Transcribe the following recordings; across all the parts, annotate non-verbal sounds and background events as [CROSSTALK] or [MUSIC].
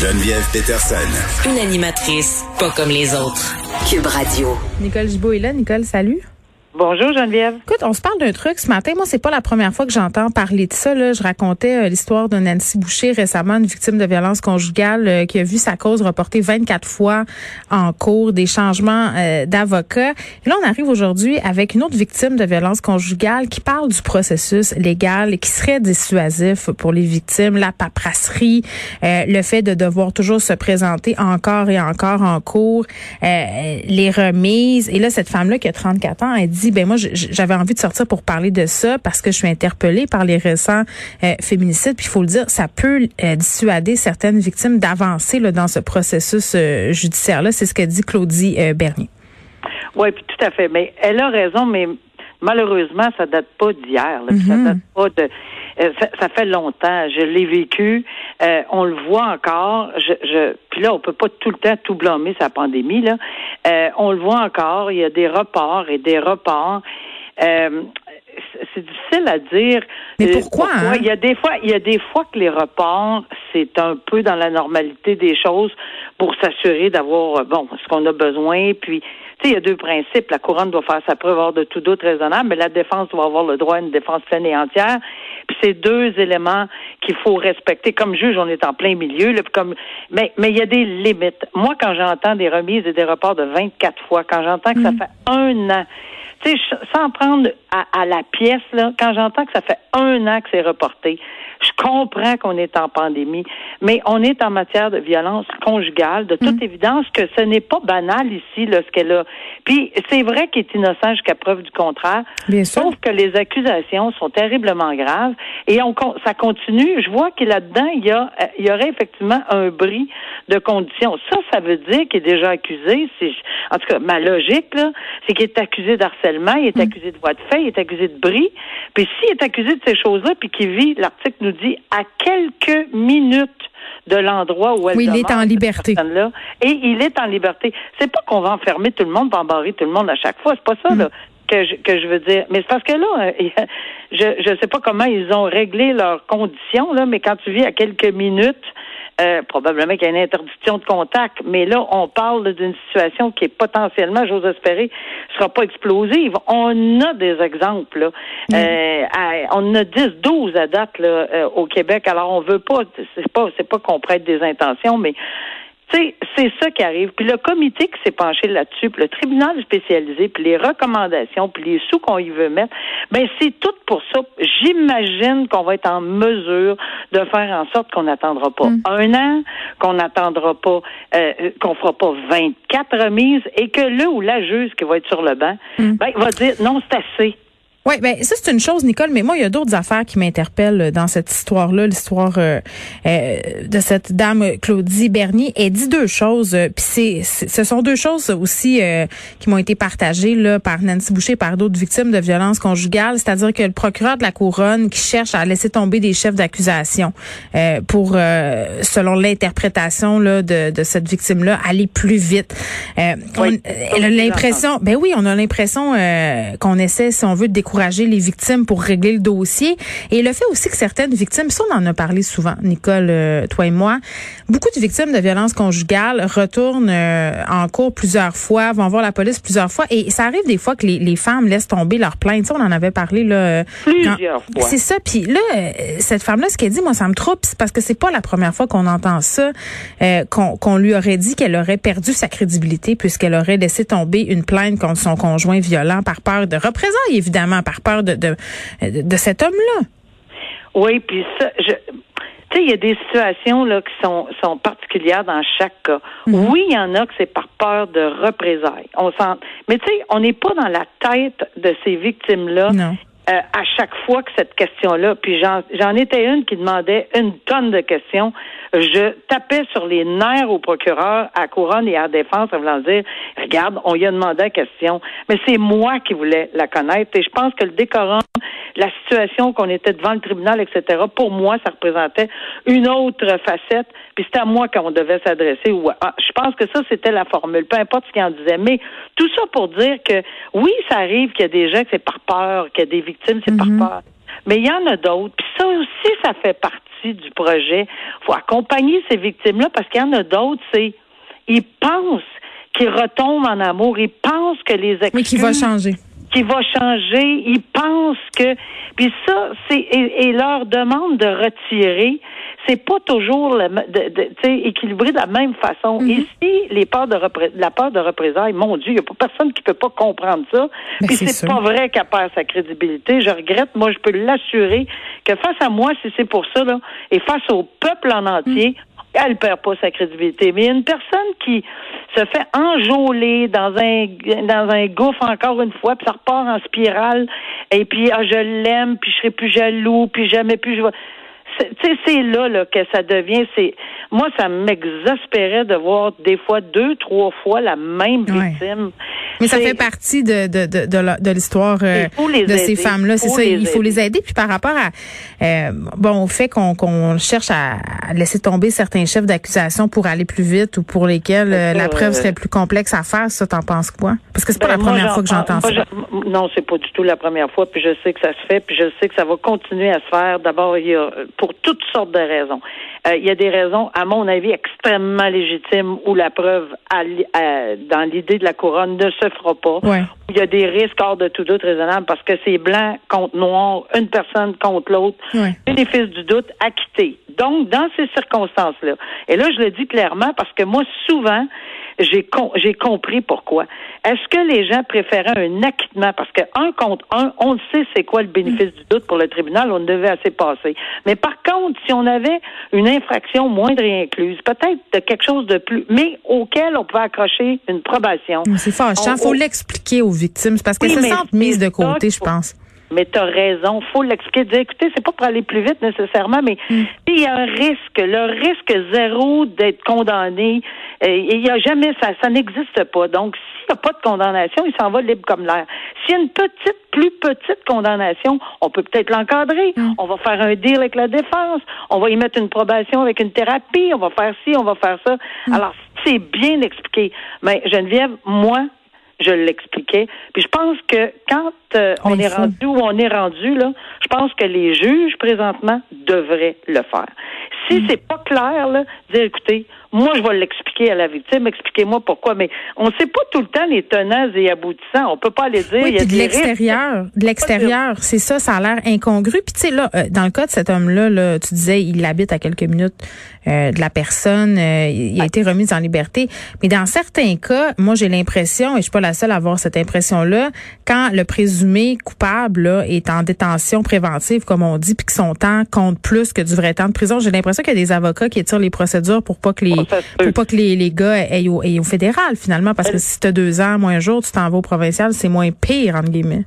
Geneviève Peterson. Une animatrice pas comme les autres. Cube Radio. Nicole Gibault est là. Nicole, salut. Bonjour Geneviève. Écoute, on se parle d'un truc ce matin. Moi, c'est pas la première fois que j'entends parler de ça. Là. Je racontais euh, l'histoire de Nancy Boucher récemment, une victime de violence conjugale euh, qui a vu sa cause reportée 24 fois en cours, des changements euh, d'avocat. Et là, on arrive aujourd'hui avec une autre victime de violence conjugale qui parle du processus légal et qui serait dissuasif pour les victimes, la paperasserie, le fait de devoir toujours se présenter encore et encore en cours, les remises. Et là, cette femme-là qui a 34 ans, elle dit ben moi j'avais envie de sortir pour parler de ça parce que je suis interpellée par les récents euh, féminicides. Puis il faut le dire, ça peut euh, dissuader certaines victimes d'avancer dans ce processus euh, judiciaire là. C'est ce que dit Claudie Bernier. Oui, puis tout à fait. Mais elle a raison, mais malheureusement, ça date pas d'hier. Ça mm-hmm. date pas de. Ça, fait longtemps. Je l'ai vécu. on le voit encore. Je, je, puis là, on peut pas tout le temps tout blâmer sa pandémie. Là, on le voit encore. Il y a des reports et des reports. c'est difficile à dire. Mais pourquoi? Hein? Il y a des fois, il y a des fois que les reports, c'est un peu dans la normalité des choses pour s'assurer d'avoir bon ce qu'on a besoin. Puis il y a deux principes. La couronne doit faire sa preuve hors de tout doute raisonnable, mais la défense doit avoir le droit à une défense pleine et entière. Puis c'est deux éléments qu'il faut respecter. Comme juge, on est en plein milieu. Là, comme, mais mais il y a des limites. Moi, quand j'entends des remises et des reports de 24 fois, quand j'entends que ça mm. fait un an, tu sais, sans prendre à, à, la pièce, là, quand j'entends que ça fait un an que c'est reporté, je comprends qu'on est en pandémie, mais on est en matière de violence conjugale, de toute mm. évidence que ce n'est pas banal ici, là, ce qu'elle a. Puis c'est vrai qu'il est innocent jusqu'à preuve du contraire. Bien sauf que les accusations sont terriblement graves et on, ça continue. Je vois que là-dedans, il y a, il y aurait effectivement un bris de conditions. Ça, ça veut dire qu'il est déjà accusé. C'est, en tout cas, ma logique, là, c'est qu'il est accusé d'harcèlement, il est mm. accusé de voie de fait, il est accusé de bris. Puis s'il est accusé de ces choses-là, puis qu'il vit, l'article nous dit à quelques minutes de l'endroit où elle oui, il est en liberté. Là, et il est en liberté. C'est pas qu'on va enfermer tout le monde, va embarrer tout le monde à chaque fois. C'est pas ça, mm. là. Que je, que je veux dire. Mais c'est parce que là, [LAUGHS] je ne sais pas comment ils ont réglé leurs conditions, là, mais quand tu vis à quelques minutes euh, probablement qu'il y a une interdiction de contact, mais là, on parle d'une situation qui est potentiellement, j'ose espérer, sera pas explosive. On a des exemples. Là. Euh, on a 10, 12 à date là, euh, au Québec. Alors, on veut pas, c'est pas, c'est pas qu'on prête des intentions, mais c'est ça qui arrive. Puis le comité qui s'est penché là-dessus, puis le tribunal spécialisé, puis les recommandations, puis les sous qu'on y veut mettre, ben c'est tout pour ça. J'imagine qu'on va être en mesure de faire en sorte qu'on n'attendra pas mm. un an, qu'on n'attendra pas, euh, qu'on fera pas 24 remises, et que là où la juge qui va être sur le banc, mm. ben, va dire non, c'est assez. Oui, ben ça c'est une chose, Nicole, mais moi il y a d'autres affaires qui m'interpellent dans cette histoire-là, l'histoire euh, euh, de cette dame Claudie Bernier. Elle dit deux choses, euh, puis c'est, ce sont deux choses aussi qui m'ont été partagées là par Nancy Boucher, par d'autres victimes de violences conjugales, c'est-à-dire que le procureur de la couronne qui cherche à laisser tomber des chefs d'accusation pour, selon l'interprétation là de, de cette victime-là, aller plus vite. on, elle a l'impression, ben oui, on a l'impression qu'on essaie, si on veut, de découvrir les victimes pour régler le dossier. Et le fait aussi que certaines victimes, ça on en a parlé souvent, Nicole, euh, toi et moi, beaucoup de victimes de violences conjugales retournent euh, en cours plusieurs fois, vont voir la police plusieurs fois. Et ça arrive des fois que les, les femmes laissent tomber leur plainte. Ça, on en avait parlé là. Euh, plusieurs fois. C'est ça. Puis là, cette femme-là, ce qu'elle dit, moi, ça me trouble, c'est parce que c'est pas la première fois qu'on entend ça, qu'on lui aurait dit qu'elle aurait perdu sa crédibilité puisqu'elle aurait laissé tomber une plainte contre son conjoint violent par peur de représailles, évidemment par peur de, de, de cet homme-là. Oui, puis ça, je, tu sais, il y a des situations là qui sont, sont particulières dans chaque cas. Mhm. Oui, il y en a que c'est par peur de représailles. On sent, mais tu sais, on n'est pas dans la tête de ces victimes-là. Euh, à chaque fois que cette question-là, puis j'en étais une qui demandait une tonne de questions. Je tapais sur les nerfs au procureur, à couronne et à défense, en voulant dire, regarde, on y a demandé la question, mais c'est moi qui voulais la connaître. Et je pense que le décorum, la situation qu'on était devant le tribunal, etc., pour moi, ça représentait une autre facette. Puis c'était à moi qu'on devait s'adresser. Ah, je pense que ça, c'était la formule, peu importe ce qu'il en disait. Mais tout ça pour dire que oui, ça arrive qu'il y a des gens que c'est par peur, qu'il y a des victimes, c'est par mhm. peur. Mais il y en a d'autres. Puis ça aussi, ça fait partie du projet. faut accompagner ces victimes-là parce qu'il y en a d'autres, c'est ils pensent qu'ils retombent en amour, ils pensent que les excuses... Oui, qui va changer qui va changer. Ils pensent que puis ça c'est et, leur demande de retirer, c'est pas toujours le, de, équilibré de la même façon. Ici, les peurs de la peur de représailles, mon Dieu, il y a pas personne qui peut pas comprendre ça. Puis c'est pas vrai qu'elle perd sa crédibilité. Je regrette. Moi, je peux l'assurer que face à moi, si c'est pour ça là, et face au peuple en entier. Mm elle perd pas sa crédibilité. Mais une personne qui se fait enjôler dans un dans un gouffre encore une fois, puis ça repart en spirale, et puis ah, je l'aime, puis je serai plus jaloux, puis jamais plus je vais c'est là, là que ça devient. C'est moi, ça m'exaspérait de voir des fois deux, trois fois la même victime. Mais ça fait partie de de de, de, l'histoire euh, de ces femmes-là. C'est ça, il faut les aider. Puis par rapport à euh, bon au fait qu'on qu'on cherche à, laisser tomber certains chefs d'accusation pour aller plus vite ou pour lesquels euh, la preuve serait plus complexe à faire, ça t'en penses quoi? Parce que c'est pas ben, la première fois que j'entends ça. Non, c'est pas du tout la première fois. Puis je sais que ça se fait. Puis je sais que ça va continuer à se faire. D'abord, il y a pour toutes sortes de raisons. Euh, il y a des raisons, à mon avis, extrêmement légitimes où la preuve dans l'idée de la couronne ne se fera pas. Il y a des risques hors de tout doute raisonnable parce que c'est blanc contre noir, une personne contre l'autre, bénéfice du doute acquitté. Donc, dans ces circonstances-là, et là, je le dis clairement parce que moi, souvent, j'ai j'ai compris pourquoi. Est-ce que les gens préféraient un acquittement? Parce que un contre un, on le sait c'est quoi le bénéfice du doute pour le tribunal, on devait assez passer. Mais par contre, si on avait une infraction moindre et incluse, peut-être de quelque chose de plus, mais auquel on pouvait accrocher une probation. C'est fâchant, il faut l'expliquer aux victimes parce que se sentent mises de côté, je pense. Mais tu as raison, faut l'expliquer. Dire, écoutez, c'est pas pour aller plus vite nécessairement, mais mm. il y a un risque, le risque zéro d'être condamné, il y a jamais ça, ça n'existe pas. Donc, s'il n'y a pas de condamnation, il s'en va libre comme l'air. S'il y a une petite, plus petite condamnation, on peut peut-être l'encadrer. Mm. On va faire un deal avec la défense. On va y mettre une probation avec une thérapie. On va faire ci, on va faire ça. Mm. Alors, c'est bien expliqué. Mais Geneviève, moi, je l'expliquais. Puis je pense que quand euh, on est rendu où on est rendu, là, je pense que les juges présentement devraient le faire. Si mm. c'est pas clair, là, dire écoutez, moi, je vais l'expliquer à la victime. Expliquez-moi pourquoi. Mais on ne sait pas tout le temps les tenants et aboutissants. On peut pas les dire. Oui, il y a de l'extérieur, de l'extérieur, c'est ça. Ça a l'air incongru. Puis tu sais là, euh, dans le cas de cet homme-là, là, tu disais, il habite à quelques minutes euh, de la personne. Euh, il a été remis en liberté. Mais dans certains cas, moi, j'ai l'impression, et je suis pas la seule à avoir cette impression-là, quand le présumé coupable là, est en détention préventive, comme on dit, puis que son temps compte plus que du vrai temps de prison, j'ai l'impression qu'il y a des avocats qui étirent les procédures pour pas que les pour pas que les, les gars aient au, au fédéral, finalement, parce que si tu as deux ans, moins un jour, tu t'en vas au provincial, c'est moins pire, entre guillemets.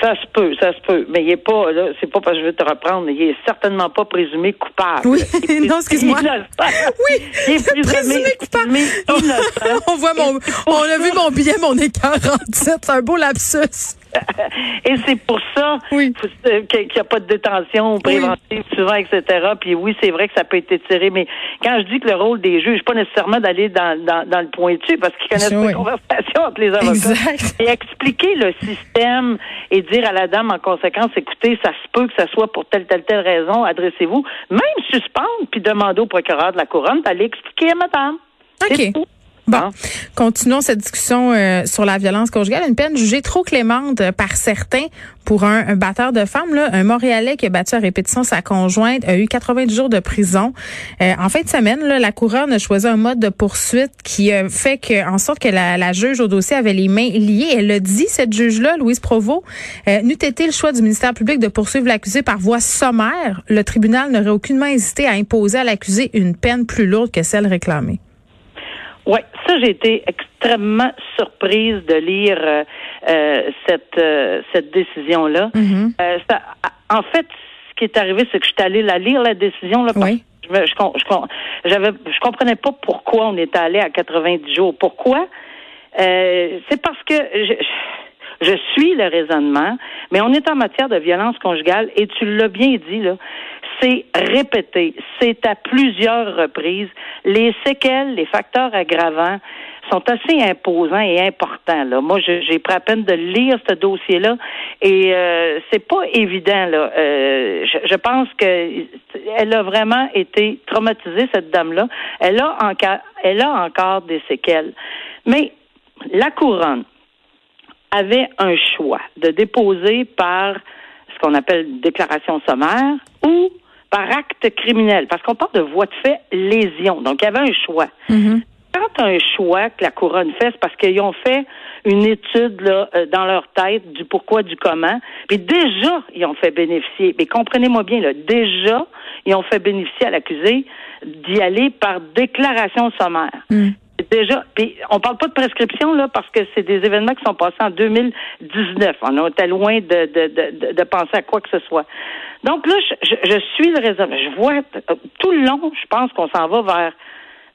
Ça se peut, ça se peut. Mais il est pas, là, c'est pas parce que je veux te reprendre, mais il est certainement pas présumé coupable. Oui, [LAUGHS] non, excuse-moi. Oui, il est présumé, coupable. [LAUGHS] on voit mon, on a vu mon billet, mon écart 47. C'est un beau lapsus. [LAUGHS] Et c'est pour ça qu'il n'y a pas de détention préventive souvent, etc. Puis oui, c'est vrai que ça peut être étiré, mais quand je dis que le rôle des juges, pas nécessairement d'aller dans, dans, le pointu, parce qu'ils connaissent pas les conversations entre les avocats. Et expliquer le système et dire à la dame en conséquence, écoutez, ça se peut que ça soit pour telle, telle, telle raison, adressez-vous. Même suspendre, puis demander au procureur de la couronne d'aller expliquer à madame. OK. Bon, hein? continuons cette discussion euh, sur la violence conjugale. Une peine jugée trop clémente euh, par certains pour un, batteur de femmes. Là, un Montréalais qui a battu à répétition sa conjointe a eu 90 jours de prison. Euh, en fin de semaine, là, la couronne a choisi un mode de poursuite qui fait que, en sorte que la, la, juge au dossier avait les mains liées. Elle a dit, cette juge-là, Louise Provost, n'eût été le choix du ministère public de poursuivre l'accusé par voie sommaire, le tribunal n'aurait aucunement hésité à imposer à l'accusé une peine plus lourde que celle réclamée. Oui, ça, j'ai été extrêmement surprise de lire euh, euh, cette, euh, cette décision-là. Mm-hmm. en fait, ce qui est arrivé, c'est que je suis allée la lire, la décision. Là, oui. Je, je, je, j'avais, je comprenais pas pourquoi on était allé à 90 jours. Pourquoi? c'est parce que je, Je suis le raisonnement, mais on est en matière de violence conjugale et tu l'as bien dit, là. C'est répété. C'est à plusieurs reprises. Les séquelles, les facteurs aggravants sont assez imposants et importants. Là. Moi, j'ai pris à peine de lire ce dossier-là et euh, c'est pas évident. Là. Euh, je, je, pense que elle a vraiment été traumatisée cette dame-là. Elle a encore, elle a encore des séquelles. Mais la couronne avait un choix de déposer par ce qu'on appelle déclaration sommaire ou par acte criminel, parce qu'on parle de voie de fait lésion. Donc, il y avait un choix. Mm-hmm. Quand un choix que la couronne fait, c'est parce qu'ils ont fait une étude là, euh, dans leur tête du pourquoi, du comment. Puis déjà, ils ont fait bénéficier. Mais comprenez-moi bien, là, déjà, ils ont fait bénéficier à l'accusé d'y aller par déclaration sommaire. Mm déjà, puis on parle pas de prescription là parce que c'est des événements qui sont passés en 2019. On était loin de, de, de, penser à quoi que ce soit. Donc là, je, je, suis le raisonnement. Je vois euh, tout le long, je pense qu'on s'en va vers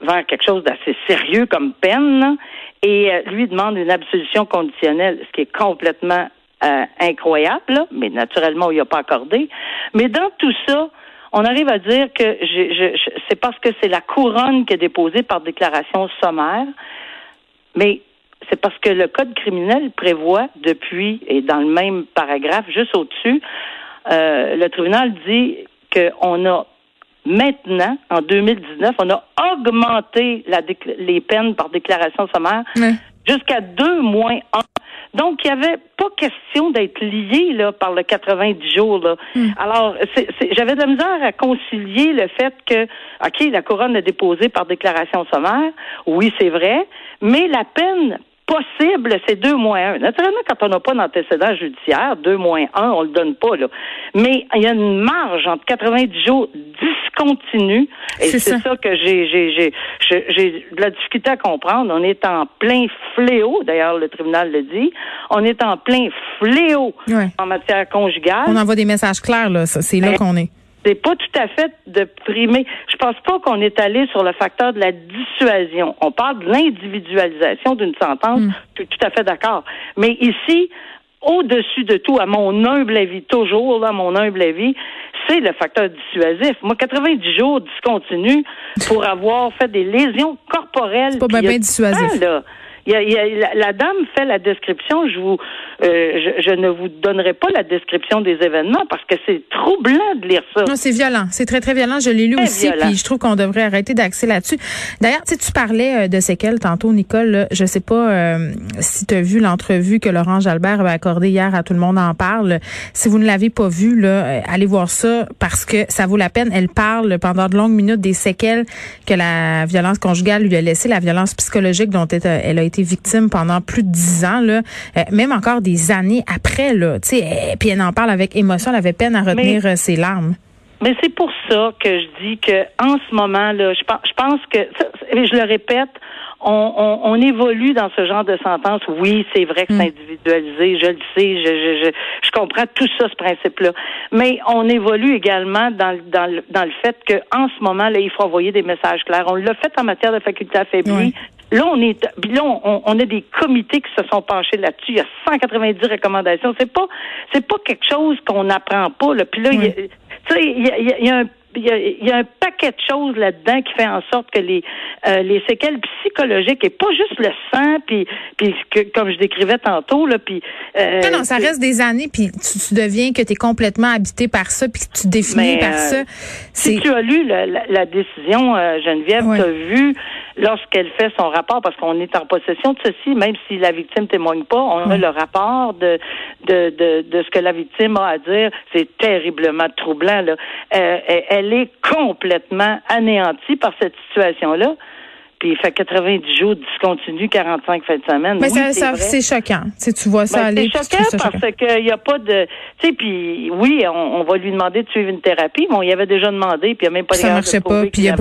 vers quelque chose d'assez sérieux comme peine, et euh, lui demande une absolution conditionnelle, ce qui est complètement euh, incroyable, mais naturellement, il n'a pas accordé. Mais dans tout ça, on arrive à dire que je, c'est parce que c'est la couronne qui est déposée par déclaration sommaire, mais c'est parce que le code criminel prévoit depuis, et dans le même paragraphe, juste au-dessus, euh, le tribunal dit qu'on a maintenant, en 2019, on a augmenté la les peines par déclaration sommaire jusqu'à deux moins un donc, il n'y avait pas question d'être lié là, par le 90 jours. Là. Hmm. Alors, j'avais de la misère à concilier le fait que, OK, la couronne est déposée par déclaration sommaire. Oui, c'est vrai. Mais la peine possible, c'est deux moins un. Naturellement, quand on n'a pas d'antécédent judiciaire, deux moins un, on le donne pas, là. Mais il y a une marge entre 90 jours discontinu, et c'est ça. que j'ai, j'ai, j'ai, j'ai de la difficulté à comprendre. On est en plein fléau, d'ailleurs, le tribunal le dit. On est en plein fléau en matière conjugale. On envoie des messages clairs, là. C'est là qu'on est c'est pas tout à fait de primer. Je pense pas qu'on est allé sur le facteur de la dissuasion. On parle de l'individualisation d'une sentence. Mm. Je suis tout à fait d'accord. Mais ici, au-dessus de tout, à mon humble avis, toujours, à mon humble avis, c'est le facteur dissuasif. Moi, 90 jours discontinu pour avoir fait des lésions corporelles. C'est pas bien, dissuasif. Il y a, la, dame fait la description. Je vous, euh, je, ne vous donnerai pas la description des événements parce que c'est troublant de lire ça. Non, c'est violent. C'est très très violent. Je l'ai lu aussi, puis je trouve qu'on devrait arrêter d'axer là-dessus. D'ailleurs, tu tu parlais euh, de séquelles tantôt, Nicole. Je sais pas euh, si tu as vu l'entrevue que Laurent Jalbert avait accordée hier à Tout le monde en parle. Si vous ne l'avez pas vu, là, allez voir ça parce que ça vaut la peine. Elle parle pendant de longues minutes des séquelles que la violence conjugale lui a laissé, la violence psychologique dont elle a été victime pendant plus de dix ans, là, euh, même encore des années après, là. Tu sais, puis elle en parle avec émotion, elle avait peine à retenir euh, ses larmes. Mais c'est pour ça que je dis que en ce moment là, je pense, je pense que, je le répète, on, on, évolue dans ce genre de sentence. Oui, c'est vrai que c'est mm. individualisé, je le sais, je, je, je, je, comprends tout ça, ce principe-là. Mais on évolue également dans, dans, le, dans le fait qu'en ce moment, là, il faut envoyer des messages clairs. On l'a fait en matière de faculté affaiblie. Là, on est, là, on, on, a des comités qui se sont penchés là-dessus. Il y a 190 recommandations. C'est pas, c'est pas quelque chose qu'on n'apprend pas. Là. Puis là, tu sais, il y a, y a un il y, a, un paquet de choses là-dedans qui fait en sorte que les euh, les séquelles psychologiques et pas juste le sang puis puis que, comme je décrivais tantôt là puis euh, non, non ça reste des années puis tu, deviens que tu es complètement habité par ça puis que tu définis par euh, ça si tu as lu la, la, décision Geneviève tu as vu lorsqu'elle fait son rapport, parce qu'on est en possession de ceci, même si la victime témoigne pas, on a le rapport de, de, de, de, ce que la victime a à dire. C'est terriblement troublant. Là. Euh, elle est complètement anéantie par cette situation-là puis il fait 90 jours discontinu, 45 fins de semaine. Mais ça, c'est choquant. Tu, tu vois ça ben, aller. C'est choquant parce qu'il n'y a pas de. Tu sais, puis oui, on, va lui demander de suivre une thérapie. Bon, il avait déjà demandé, puis il n'y a même pas Ça marchait pas, puis il, a,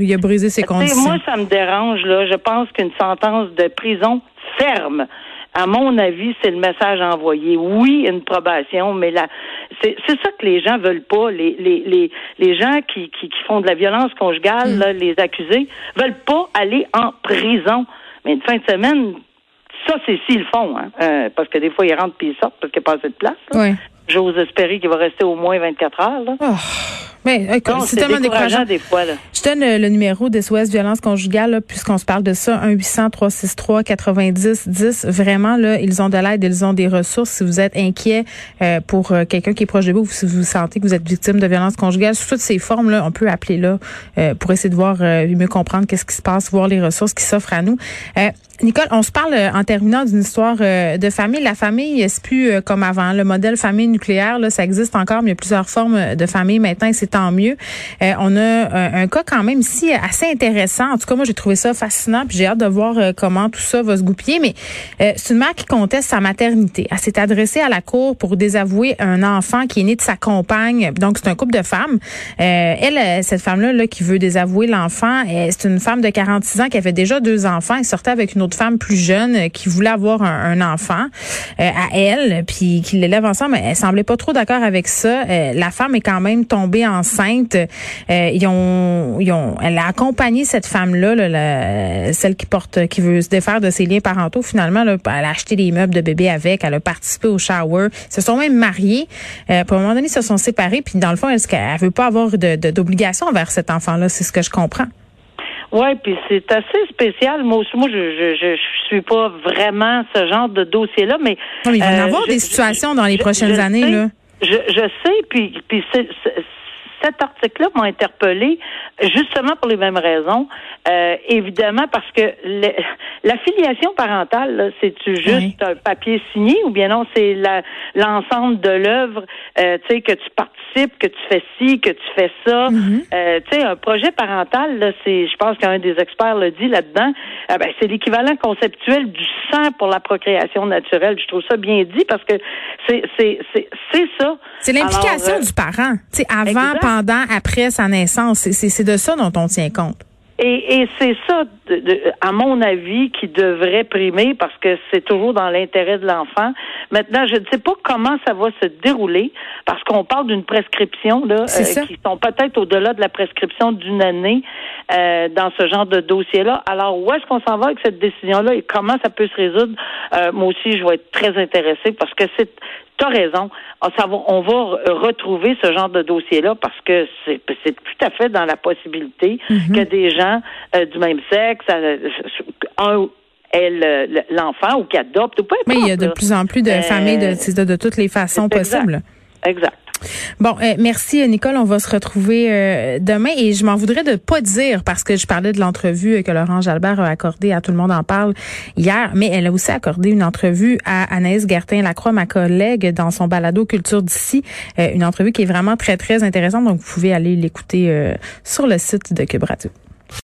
il, a, brisé ses conditions. Moi, ça me dérange, là. Je pense qu'une sentence de prison ferme à mon avis, c'est le message envoyé. Oui, une probation, mais là, c'est ça que les gens veulent pas. Les, les, les, les gens qui, qui, qui font de la violence conjugale, mm. les accusés, veulent pas aller en prison. Mais une fin de semaine, Ça, c'est s'ils le font, hein, euh, parce que des fois, ils rentrent puis ils sortent parce qu'il n'y a pas assez de place. Oui. J'ose espérer qu'il va rester au moins 24 heures. Là. Oh. Mais écoute, c'est tellement décourageant. des fois. Là. Je donne le, le numéro des SOS Violence Conjugale, puisqu'on se parle de ça, 1-800-363-90-10. Vraiment, là, ils ont de l'aide, ils ont des ressources. Si vous êtes inquiet euh, pour euh, quelqu'un qui est proche de vous, ou si vous sentez que vous êtes victime de violence conjugale, sous toutes ces formes-là, on peut appeler là euh, pour essayer de voir, mieux comprendre qu'est-ce qui se passe, voir les ressources qui s'offrent à nous. Nicole, on se parle en terminant d'une histoire de famille. La famille, c'est plus comme avant? Le modèle famille nucléaire, là, ça existe encore, mais il y a plusieurs formes de famille maintenant c'est mieux. Euh, on a un, un, cas quand même ici assez intéressant. En tout cas, moi, j'ai trouvé ça fascinant, puis j'ai hâte de voir euh, comment tout ça va se goupiller. Mais euh, c'est une mère qui conteste sa maternité. Elle s'est adressée à la cour pour désavouer un enfant qui est né de sa compagne. Donc, c'est un couple de femmes. elle, cette femme-là, là, qui veut désavouer l'enfant, c'est une femme de 46 ans qui avait déjà deux enfants. Elle sortait avec une autre femme plus jeune qui voulait avoir un, enfant à elle, puis qu'ils l'élève ensemble. Elle semblait pas trop d'accord avec ça. la femme est quand même tombée enceinte. ils ont, ils ont, elle a accompagné cette femme-là, là, celle qui porte, qui veut se défaire de ses liens parentaux. Finalement, là, elle a acheté des meubles de bébé avec. Elle a participé au shower. Ils se sont même mariés. Euh, pour un moment donné, ils se sont séparés. Puis dans le fond, est-ce qu'elle veut pas avoir de, d'obligation envers cet enfant-là C'est ce que je comprends. Oui, puis c'est assez spécial. Moi aussi, moi, je, je, je, suis pas vraiment ce genre de dossier-là, mais. Non, il va y avoir des situations dans les prochaines années, là. Je, je sais, puis, puis c'est, cet article-là m'a interpellé justement pour les mêmes raisons. Euh, évidemment, parce que la filiation parentale, c'est-tu juste un papier signé ou bien non, c'est l'ensemble de l'œuvre, euh, tu sais, que tu participes, que tu fais ci, que tu fais ça. Mm-hmm. euh, tu sais, un projet parental, c'est, je pense qu'un des experts le dit là-dedans, euh, ben, c'est l'équivalent conceptuel du sang pour la procréation naturelle. Je trouve ça bien dit parce que c'est, c'est, c'est, ça. C'est l'implication euh, du parent. Tu sais, avant, pendant, après sa naissance. C'est de ça dont on tient compte. Et, et c'est ça, à mon avis, qui devrait primer parce que c'est toujours dans l'intérêt de l'enfant. Maintenant, je ne sais pas comment ça va se dérouler parce qu'on parle d'une prescription là, euh, qui sont peut-être au-delà de la prescription d'une année euh, dans ce genre de dossier-là. Alors, où est-ce qu'on s'en va avec cette décision-là et comment ça peut se résoudre? Euh, moi aussi, je vais être très intéressée parce que c'est tu as raison. Ah, on va retrouver ce genre de dossier-là parce que c'est tout à fait dans la possibilité mm-hmm. que des gens du même sexe, un est l'enfant ou qui adopte ou peu Mais il y a de plus en plus de familles de, de, toutes les façons possibles. Exact. Bon, euh, merci Nicole. On va se retrouver euh, demain et je m'en voudrais de pas dire parce que je parlais de l'entrevue que Laurent Jalbert a accordée à Tout le monde en parle hier, mais elle a aussi accordé une entrevue à Anaïs Gertin-Lacroix, ma collègue, dans son balado Culture d'ici. Euh, une entrevue qui est vraiment très, très intéressante. Donc, vous pouvez aller l'écouter sur le site de Cube.